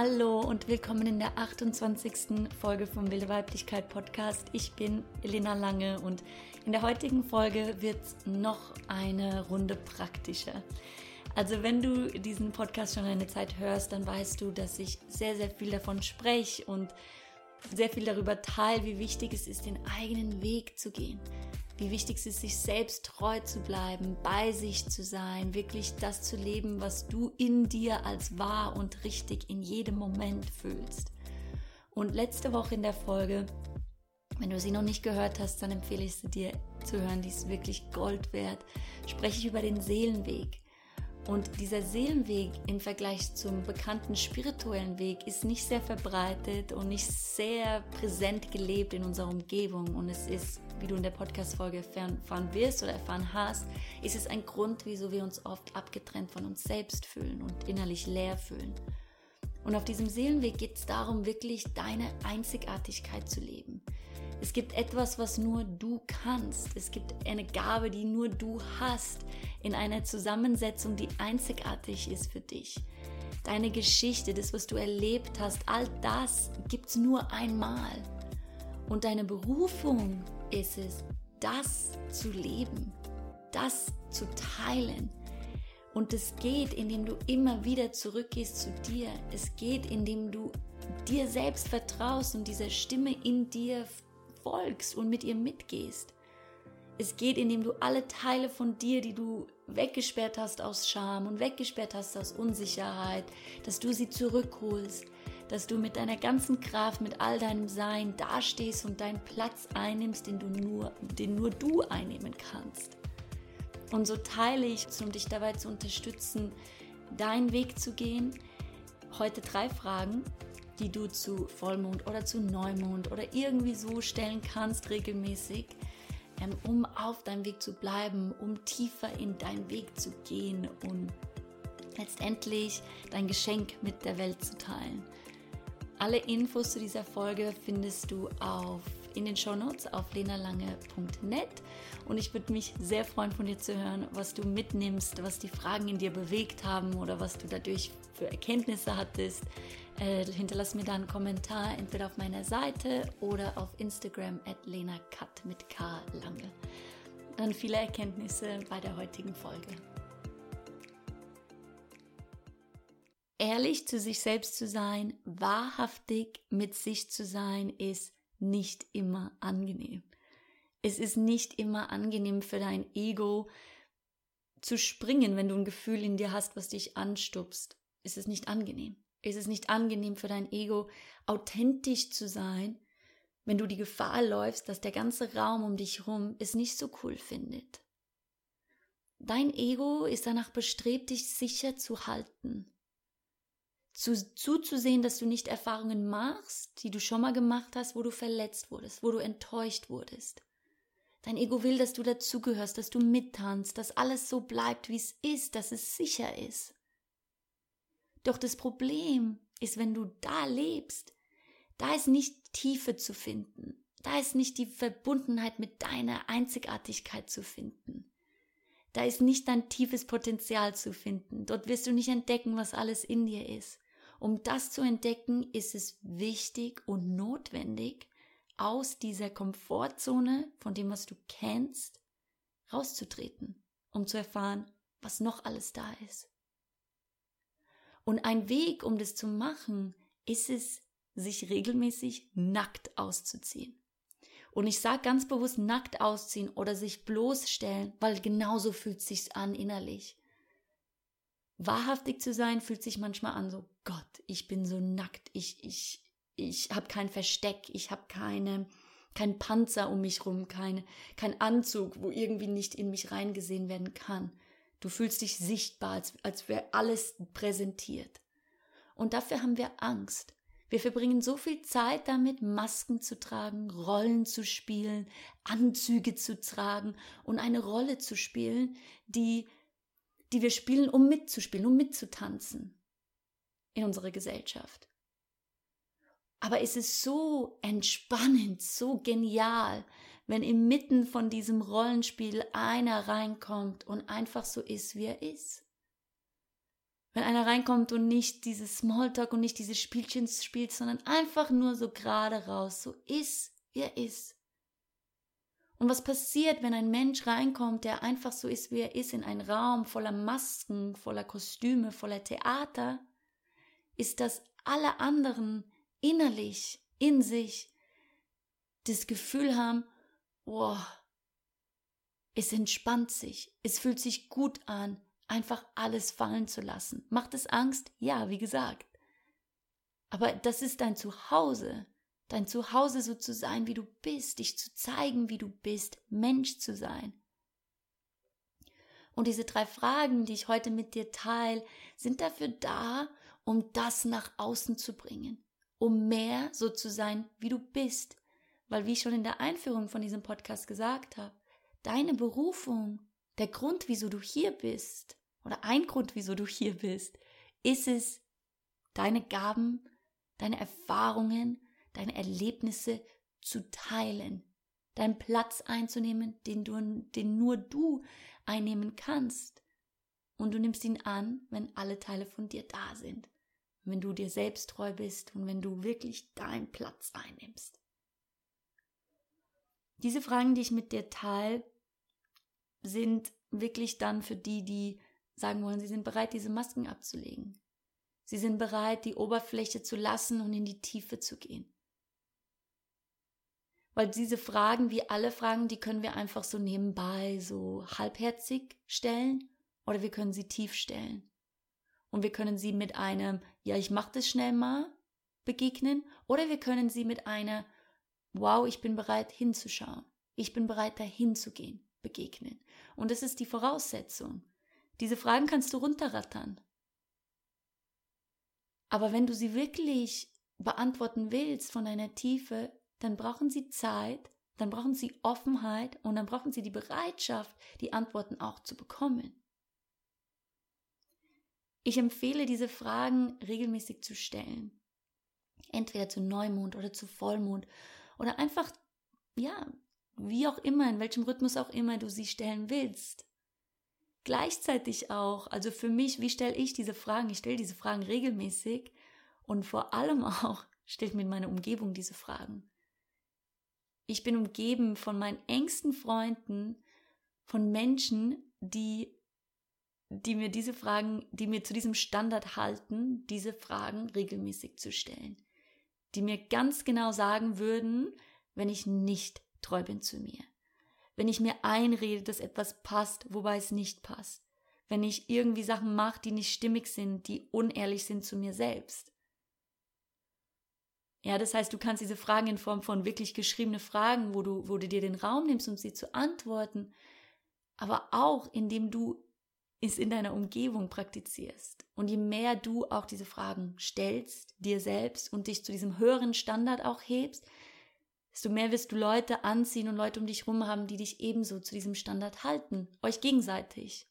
Hallo und willkommen in der 28. Folge vom Wilde Weiblichkeit Podcast. Ich bin Elena Lange und in der heutigen Folge wird noch eine Runde praktischer. Also wenn du diesen Podcast schon eine Zeit hörst, dann weißt du, dass ich sehr, sehr viel davon spreche und sehr viel darüber teile, wie wichtig es ist, den eigenen Weg zu gehen wie wichtig es ist, sich selbst treu zu bleiben, bei sich zu sein, wirklich das zu leben, was du in dir als wahr und richtig in jedem Moment fühlst. Und letzte Woche in der Folge, wenn du sie noch nicht gehört hast, dann empfehle ich sie dir zu hören, die ist wirklich Gold wert, spreche ich über den Seelenweg. Und dieser Seelenweg im Vergleich zum bekannten spirituellen Weg ist nicht sehr verbreitet und nicht sehr präsent gelebt in unserer Umgebung. Und es ist, wie du in der Podcast-Folge erfahren wirst oder erfahren hast, ist es ein Grund, wieso wir uns oft abgetrennt von uns selbst fühlen und innerlich leer fühlen. Und auf diesem Seelenweg geht es darum, wirklich deine Einzigartigkeit zu leben. Es gibt etwas, was nur du kannst. Es gibt eine Gabe, die nur du hast, in einer Zusammensetzung, die einzigartig ist für dich. Deine Geschichte, das, was du erlebt hast, all das gibt es nur einmal. Und deine Berufung ist es, das zu leben, das zu teilen. Und es geht, indem du immer wieder zurückgehst zu dir. Es geht, indem du dir selbst vertraust und dieser Stimme in dir folgst und mit ihr mitgehst. Es geht, indem du alle Teile von dir, die du weggesperrt hast aus Scham und weggesperrt hast aus Unsicherheit, dass du sie zurückholst, dass du mit deiner ganzen Kraft, mit all deinem Sein dastehst und deinen Platz einnimmst, den du nur, den nur du einnehmen kannst. Und so teile ich, um dich dabei zu unterstützen, deinen Weg zu gehen, heute drei Fragen, die du zu Vollmond oder zu Neumond oder irgendwie so stellen kannst regelmäßig, ähm, um auf deinem Weg zu bleiben, um tiefer in deinen Weg zu gehen und letztendlich dein Geschenk mit der Welt zu teilen. Alle Infos zu dieser Folge findest du auf in den Shownotes auf lenalange.net und ich würde mich sehr freuen von dir zu hören, was du mitnimmst, was die Fragen in dir bewegt haben oder was du dadurch für Erkenntnisse hattest. Äh, hinterlass mir da einen Kommentar entweder auf meiner Seite oder auf Instagram at lenakat mit K lange. Dann viele Erkenntnisse bei der heutigen Folge. Ehrlich zu sich selbst zu sein, wahrhaftig mit sich zu sein, ist nicht immer angenehm. Es ist nicht immer angenehm für dein Ego zu springen, wenn du ein Gefühl in dir hast, was dich anstupst. Es ist nicht angenehm. Es ist nicht angenehm für dein Ego, authentisch zu sein, wenn du die Gefahr läufst, dass der ganze Raum um dich herum es nicht so cool findet. Dein Ego ist danach bestrebt, dich sicher zu halten, zu, zuzusehen, dass du nicht Erfahrungen machst, die du schon mal gemacht hast, wo du verletzt wurdest, wo du enttäuscht wurdest. Dein Ego will, dass du dazugehörst, dass du mittanzt, dass alles so bleibt, wie es ist, dass es sicher ist. Doch das Problem ist, wenn du da lebst, da ist nicht Tiefe zu finden, da ist nicht die Verbundenheit mit deiner Einzigartigkeit zu finden. Da ist nicht dein tiefes Potenzial zu finden. Dort wirst du nicht entdecken, was alles in dir ist. Um das zu entdecken, ist es wichtig und notwendig, aus dieser Komfortzone, von dem, was du kennst, rauszutreten, um zu erfahren, was noch alles da ist. Und ein Weg, um das zu machen, ist es, sich regelmäßig nackt auszuziehen. Und ich sage ganz bewusst nackt ausziehen oder sich bloßstellen, weil genauso fühlt sich's an innerlich. Wahrhaftig zu sein fühlt sich manchmal an so, Gott, ich bin so nackt, ich, ich, ich habe kein Versteck, ich habe keine, kein Panzer um mich rum, keine, kein Anzug, wo irgendwie nicht in mich reingesehen werden kann. Du fühlst dich sichtbar, als, als wäre alles präsentiert. Und dafür haben wir Angst. Wir verbringen so viel Zeit damit, Masken zu tragen, Rollen zu spielen, Anzüge zu tragen und eine Rolle zu spielen, die die wir spielen, um mitzuspielen, um mitzutanzen in unserer Gesellschaft. Aber es ist so entspannend, so genial, wenn inmitten von diesem Rollenspiel einer reinkommt und einfach so ist, wie er ist. wenn einer reinkommt und nicht dieses Smalltalk und nicht diese Spielchen spielt, sondern einfach nur so gerade raus, so ist, wie er ist. Und was passiert, wenn ein Mensch reinkommt, der einfach so ist, wie er ist, in einen Raum voller Masken, voller Kostüme, voller Theater, ist, dass alle anderen innerlich, in sich, das Gefühl haben, oh, es entspannt sich, es fühlt sich gut an, einfach alles fallen zu lassen. Macht es Angst? Ja, wie gesagt. Aber das ist dein Zuhause. Dein Zuhause so zu sein, wie du bist, dich zu zeigen, wie du bist, Mensch zu sein. Und diese drei Fragen, die ich heute mit dir teile, sind dafür da, um das nach außen zu bringen, um mehr so zu sein, wie du bist. Weil, wie ich schon in der Einführung von diesem Podcast gesagt habe, deine Berufung, der Grund, wieso du hier bist, oder ein Grund, wieso du hier bist, ist es, deine Gaben, deine Erfahrungen, deine Erlebnisse zu teilen, deinen Platz einzunehmen, den, du, den nur du einnehmen kannst. Und du nimmst ihn an, wenn alle Teile von dir da sind, wenn du dir selbst treu bist und wenn du wirklich deinen Platz einnimmst. Diese Fragen, die ich mit dir teile, sind wirklich dann für die, die sagen wollen, sie sind bereit, diese Masken abzulegen. Sie sind bereit, die Oberfläche zu lassen und in die Tiefe zu gehen. Weil diese Fragen, wie alle Fragen, die können wir einfach so nebenbei, so halbherzig stellen oder wir können sie tief stellen. Und wir können sie mit einem, ja, ich mach das schnell mal, begegnen oder wir können sie mit einer, wow, ich bin bereit hinzuschauen. Ich bin bereit dahin zu gehen, begegnen. Und das ist die Voraussetzung. Diese Fragen kannst du runterrattern. Aber wenn du sie wirklich beantworten willst von deiner Tiefe, dann brauchen sie Zeit, dann brauchen sie Offenheit und dann brauchen sie die Bereitschaft, die Antworten auch zu bekommen. Ich empfehle diese Fragen regelmäßig zu stellen. Entweder zu Neumond oder zu Vollmond oder einfach, ja, wie auch immer, in welchem Rhythmus auch immer du sie stellen willst. Gleichzeitig auch, also für mich, wie stelle ich diese Fragen? Ich stelle diese Fragen regelmäßig und vor allem auch stellt mir meine Umgebung diese Fragen. Ich bin umgeben von meinen engsten Freunden, von Menschen, die, die mir diese Fragen, die mir zu diesem Standard halten, diese Fragen regelmäßig zu stellen. Die mir ganz genau sagen würden, wenn ich nicht treu bin zu mir. Wenn ich mir einrede, dass etwas passt, wobei es nicht passt. Wenn ich irgendwie Sachen mache, die nicht stimmig sind, die unehrlich sind zu mir selbst. Ja, das heißt, du kannst diese Fragen in Form von wirklich geschriebene Fragen, wo du, wo du dir den Raum nimmst, um sie zu antworten, aber auch indem du es in deiner Umgebung praktizierst. Und je mehr du auch diese Fragen stellst, dir selbst und dich zu diesem höheren Standard auch hebst, desto mehr wirst du Leute anziehen und Leute um dich herum haben, die dich ebenso zu diesem Standard halten, euch gegenseitig.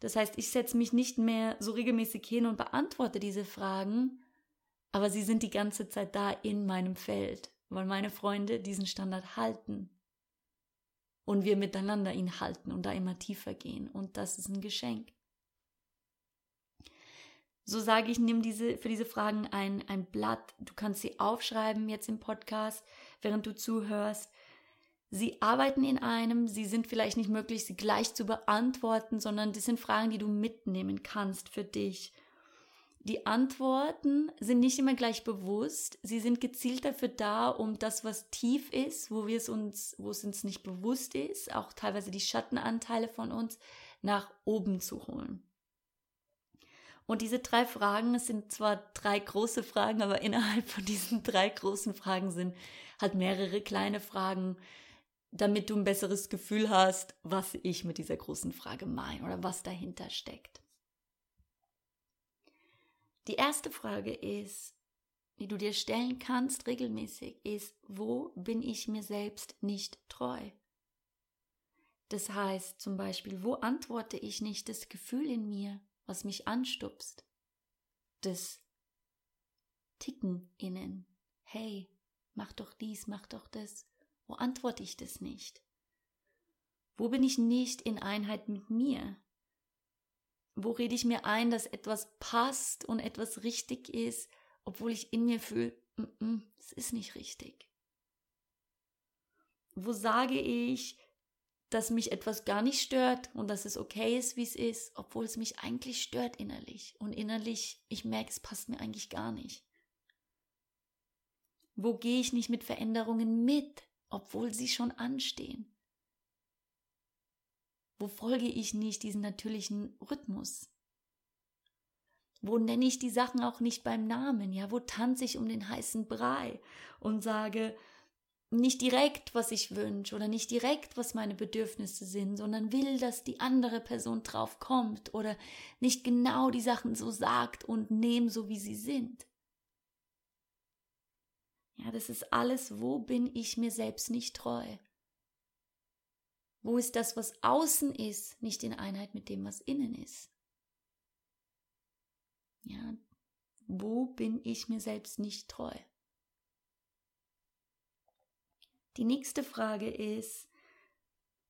Das heißt, ich setze mich nicht mehr so regelmäßig hin und beantworte diese Fragen, aber sie sind die ganze Zeit da in meinem Feld, weil meine Freunde diesen Standard halten. Und wir miteinander ihn halten und da immer tiefer gehen. Und das ist ein Geschenk. So sage ich, nimm diese, für diese Fragen ein, ein Blatt. Du kannst sie aufschreiben jetzt im Podcast, während du zuhörst. Sie arbeiten in einem, sie sind vielleicht nicht möglich, sie gleich zu beantworten, sondern das sind Fragen, die du mitnehmen kannst für dich. Die Antworten sind nicht immer gleich bewusst. Sie sind gezielt dafür da, um das, was tief ist, wo wir es uns, wo es uns nicht bewusst ist, auch teilweise die Schattenanteile von uns, nach oben zu holen. Und diese drei Fragen, es sind zwar drei große Fragen, aber innerhalb von diesen drei großen Fragen sind halt mehrere kleine Fragen, damit du ein besseres Gefühl hast, was ich mit dieser großen Frage meine oder was dahinter steckt. Die erste Frage ist, die du dir stellen kannst regelmäßig, ist, wo bin ich mir selbst nicht treu? Das heißt zum Beispiel, wo antworte ich nicht das Gefühl in mir, was mich anstupst. Das Ticken innen. Hey, mach doch dies, mach doch das. Wo antworte ich das nicht? Wo bin ich nicht in Einheit mit mir? Wo rede ich mir ein, dass etwas passt und etwas richtig ist, obwohl ich in mir fühle, es ist nicht richtig? Wo sage ich, dass mich etwas gar nicht stört und dass es okay ist, wie es ist, obwohl es mich eigentlich stört innerlich und innerlich ich merke, es passt mir eigentlich gar nicht? Wo gehe ich nicht mit Veränderungen mit, obwohl sie schon anstehen? Wo folge ich nicht diesen natürlichen Rhythmus? Wo nenne ich die Sachen auch nicht beim Namen? Ja, wo tanze ich um den heißen Brei und sage nicht direkt, was ich wünsche oder nicht direkt, was meine Bedürfnisse sind, sondern will, dass die andere Person drauf kommt oder nicht genau die Sachen so sagt und nehme so, wie sie sind. Ja, das ist alles, wo bin ich mir selbst nicht treu? Wo ist das, was außen ist, nicht in Einheit mit dem, was innen ist? Ja, wo bin ich mir selbst nicht treu? Die nächste Frage ist,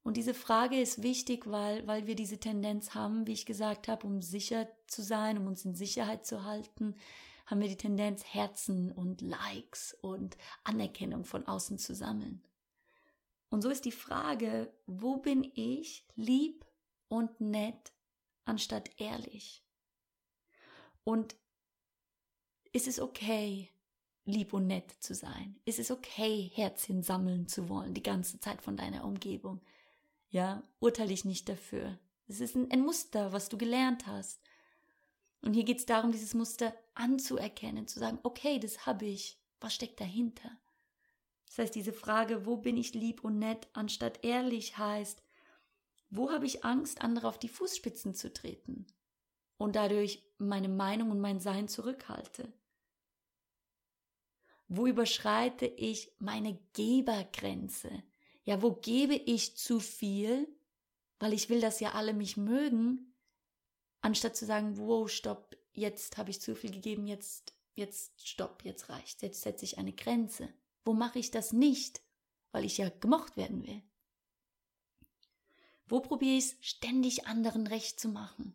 und diese Frage ist wichtig, weil, weil wir diese Tendenz haben, wie ich gesagt habe, um sicher zu sein, um uns in Sicherheit zu halten, haben wir die Tendenz, Herzen und Likes und Anerkennung von außen zu sammeln. Und so ist die Frage, wo bin ich lieb und nett anstatt ehrlich? Und ist es okay, lieb und nett zu sein? Ist es okay, Herzchen sammeln zu wollen, die ganze Zeit von deiner Umgebung? Ja, urteile ich nicht dafür. Es ist ein, Muster, was du gelernt hast. Und hier geht es darum, dieses Muster anzuerkennen, zu sagen, okay, das habe ich. Was steckt dahinter? Das heißt, diese Frage, wo bin ich lieb und nett, anstatt ehrlich, heißt, wo habe ich Angst, andere auf die Fußspitzen zu treten und dadurch meine Meinung und mein Sein zurückhalte? Wo überschreite ich meine Gebergrenze? Ja, wo gebe ich zu viel, weil ich will, dass ja alle mich mögen, anstatt zu sagen, wow, stopp, jetzt habe ich zu viel gegeben, jetzt, jetzt stopp, jetzt reicht, jetzt setze ich eine Grenze. Wo mache ich das nicht, weil ich ja gemocht werden will? Wo probiere ich es ständig anderen recht zu machen?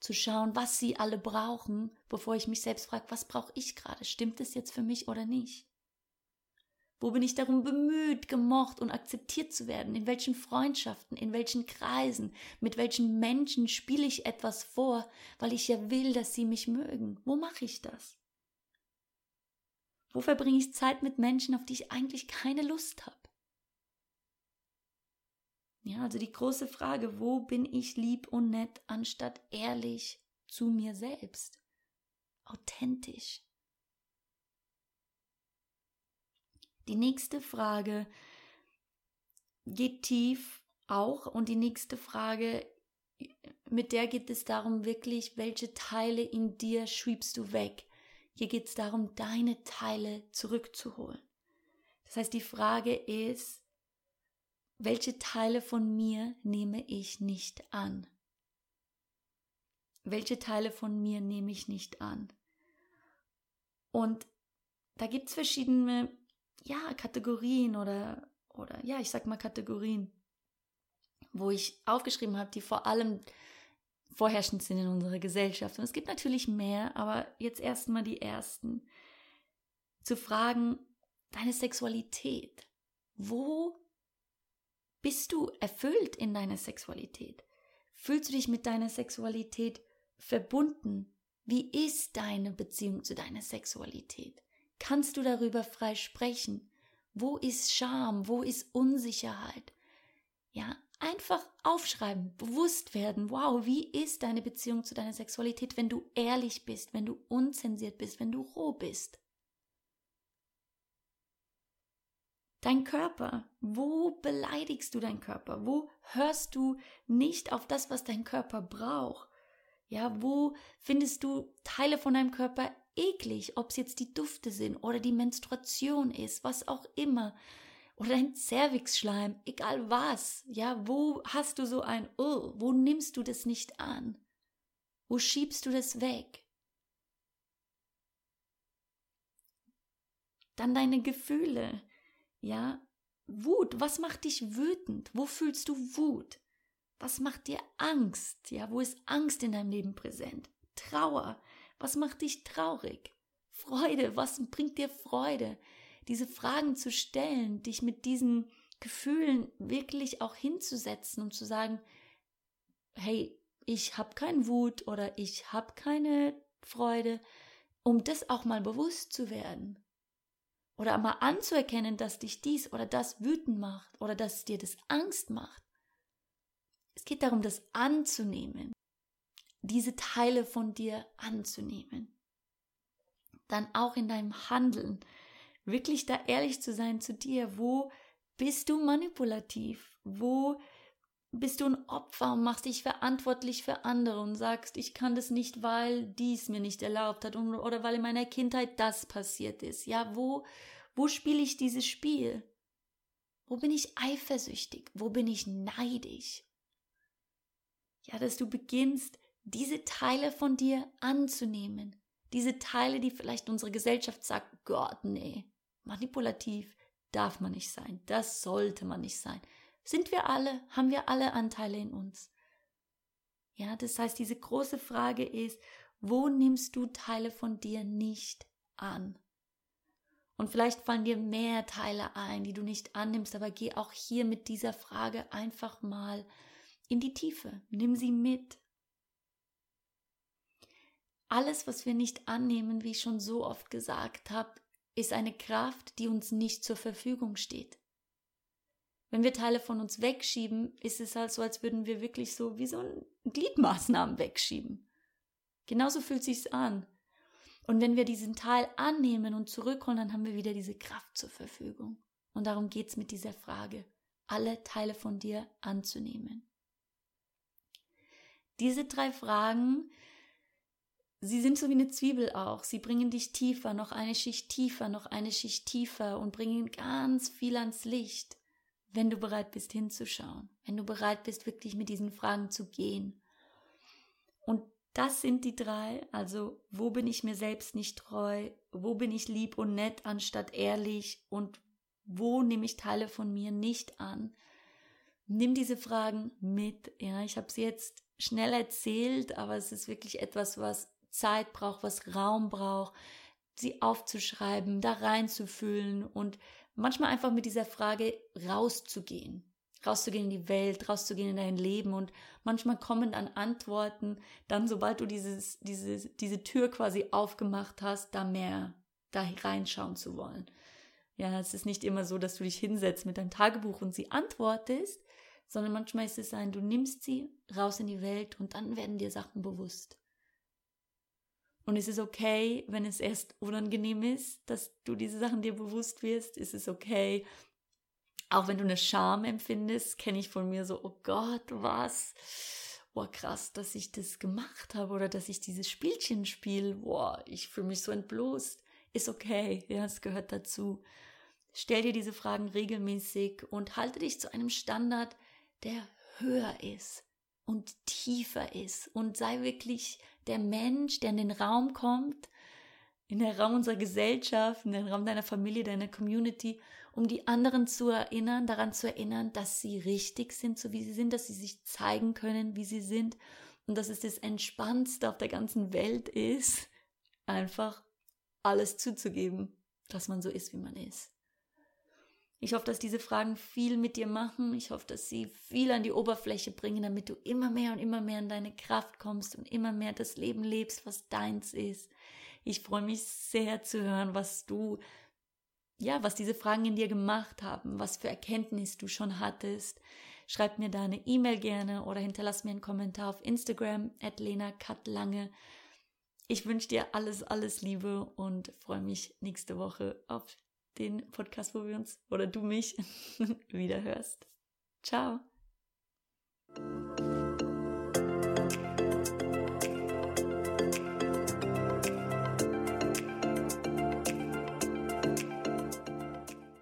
Zu schauen, was sie alle brauchen, bevor ich mich selbst frage, was brauche ich gerade? Stimmt es jetzt für mich oder nicht? Wo bin ich darum bemüht, gemocht und akzeptiert zu werden? In welchen Freundschaften, in welchen Kreisen, mit welchen Menschen spiele ich etwas vor, weil ich ja will, dass sie mich mögen? Wo mache ich das? Wo verbringe ich Zeit mit Menschen, auf die ich eigentlich keine Lust habe? Ja, also die große Frage, wo bin ich lieb und nett, anstatt ehrlich zu mir selbst? Authentisch. Die nächste Frage geht tief auch und die nächste Frage, mit der geht es darum wirklich, welche Teile in dir schiebst du weg? Hier geht es darum, deine Teile zurückzuholen. Das heißt, die Frage ist, welche Teile von mir nehme ich nicht an? Welche Teile von mir nehme ich nicht an? Und da gibt es verschiedene, ja, Kategorien oder, oder, ja, ich sag mal Kategorien, wo ich aufgeschrieben habe, die vor allem vorherrschend sind in unserer Gesellschaft. Und es gibt natürlich mehr, aber jetzt erstmal die ersten. Zu fragen, deine Sexualität. Wo bist du erfüllt in deiner Sexualität? Fühlst du dich mit deiner Sexualität verbunden? Wie ist deine Beziehung zu deiner Sexualität? Kannst du darüber frei sprechen? Wo ist Scham? Wo ist Unsicherheit? Ja, einfach aufschreiben, bewusst werden. Wow, wie ist deine Beziehung zu deiner Sexualität, wenn du ehrlich bist, wenn du unzensiert bist, wenn du roh bist? Dein Körper, wo beleidigst du deinen Körper? Wo hörst du nicht auf das, was dein Körper braucht? Ja, wo findest du Teile von deinem Körper eklig, ob es jetzt die Dufte sind oder die Menstruation ist, was auch immer oder dein Zervixschleim, egal was. Ja, wo hast du so ein oh, wo nimmst du das nicht an? Wo schiebst du das weg? Dann deine Gefühle. Ja, Wut, was macht dich wütend? Wo fühlst du Wut? Was macht dir Angst? Ja, wo ist Angst in deinem Leben präsent? Trauer. Was macht dich traurig? Freude. Was bringt dir Freude? Diese Fragen zu stellen, dich mit diesen Gefühlen wirklich auch hinzusetzen und zu sagen, hey, ich habe keinen Wut oder ich habe keine Freude, um das auch mal bewusst zu werden. Oder mal anzuerkennen, dass dich dies oder das wütend macht oder dass dir das Angst macht. Es geht darum, das anzunehmen, diese Teile von dir anzunehmen. Dann auch in deinem Handeln wirklich da ehrlich zu sein zu dir, wo bist du manipulativ, wo bist du ein Opfer und machst dich verantwortlich für andere und sagst, ich kann das nicht, weil dies mir nicht erlaubt hat oder weil in meiner Kindheit das passiert ist. Ja, wo, wo spiele ich dieses Spiel? Wo bin ich eifersüchtig? Wo bin ich neidisch? Ja, dass du beginnst, diese Teile von dir anzunehmen. Diese Teile, die vielleicht unsere Gesellschaft sagt, Gott, nee, manipulativ darf man nicht sein, das sollte man nicht sein. Sind wir alle, haben wir alle Anteile in uns? Ja, das heißt, diese große Frage ist, wo nimmst du Teile von dir nicht an? Und vielleicht fallen dir mehr Teile ein, die du nicht annimmst, aber geh auch hier mit dieser Frage einfach mal in die Tiefe. Nimm sie mit. Alles, was wir nicht annehmen, wie ich schon so oft gesagt habe, ist eine Kraft, die uns nicht zur Verfügung steht. Wenn wir Teile von uns wegschieben, ist es halt so, als würden wir wirklich so wie so ein Gliedmaßnahmen wegschieben. Genauso fühlt sich's an. Und wenn wir diesen Teil annehmen und zurückholen, dann haben wir wieder diese Kraft zur Verfügung. Und darum geht's mit dieser Frage, alle Teile von dir anzunehmen. Diese drei Fragen, sie sind so wie eine Zwiebel auch. Sie bringen dich tiefer, noch eine Schicht tiefer, noch eine Schicht tiefer und bringen ganz viel ans Licht wenn du bereit bist hinzuschauen, wenn du bereit bist, wirklich mit diesen Fragen zu gehen. Und das sind die drei, also wo bin ich mir selbst nicht treu, wo bin ich lieb und nett anstatt ehrlich und wo nehme ich Teile von mir nicht an. Nimm diese Fragen mit. Ja, ich habe sie jetzt schnell erzählt, aber es ist wirklich etwas, was Zeit braucht, was Raum braucht, sie aufzuschreiben, da reinzufühlen und manchmal einfach mit dieser Frage rauszugehen, rauszugehen in die Welt, rauszugehen in dein Leben und manchmal kommen dann Antworten, dann sobald du dieses, diese, diese Tür quasi aufgemacht hast, da mehr, da reinschauen zu wollen. Ja, es ist nicht immer so, dass du dich hinsetzt mit deinem Tagebuch und sie antwortest, sondern manchmal ist es ein, du nimmst sie raus in die Welt und dann werden dir Sachen bewusst. Und es ist okay, wenn es erst unangenehm ist, dass du diese Sachen dir bewusst wirst. Es ist okay. Auch wenn du eine Scham empfindest, kenne ich von mir so, oh Gott, was? Boah, krass, dass ich das gemacht habe oder dass ich dieses Spielchen spiele. Boah, ich fühle mich so entblößt. Ist okay, ja, es gehört dazu. Stell dir diese Fragen regelmäßig und halte dich zu einem Standard, der höher ist und tiefer ist und sei wirklich der Mensch, der in den Raum kommt, in den Raum unserer Gesellschaft, in den Raum deiner Familie, deiner Community, um die anderen zu erinnern, daran zu erinnern, dass sie richtig sind, so wie sie sind, dass sie sich zeigen können, wie sie sind und dass es das Entspannendste auf der ganzen Welt ist, einfach alles zuzugeben, dass man so ist, wie man ist. Ich hoffe, dass diese Fragen viel mit dir machen. Ich hoffe, dass sie viel an die Oberfläche bringen, damit du immer mehr und immer mehr in deine Kraft kommst und immer mehr das Leben lebst, was deins ist. Ich freue mich sehr zu hören, was du, ja, was diese Fragen in dir gemacht haben, was für Erkenntnis du schon hattest. Schreib mir da eine E-Mail gerne oder hinterlass mir einen Kommentar auf Instagram at Lena. Ich wünsche dir alles, alles Liebe und freue mich nächste Woche auf den Podcast, wo wir uns oder du mich wieder hörst. Ciao.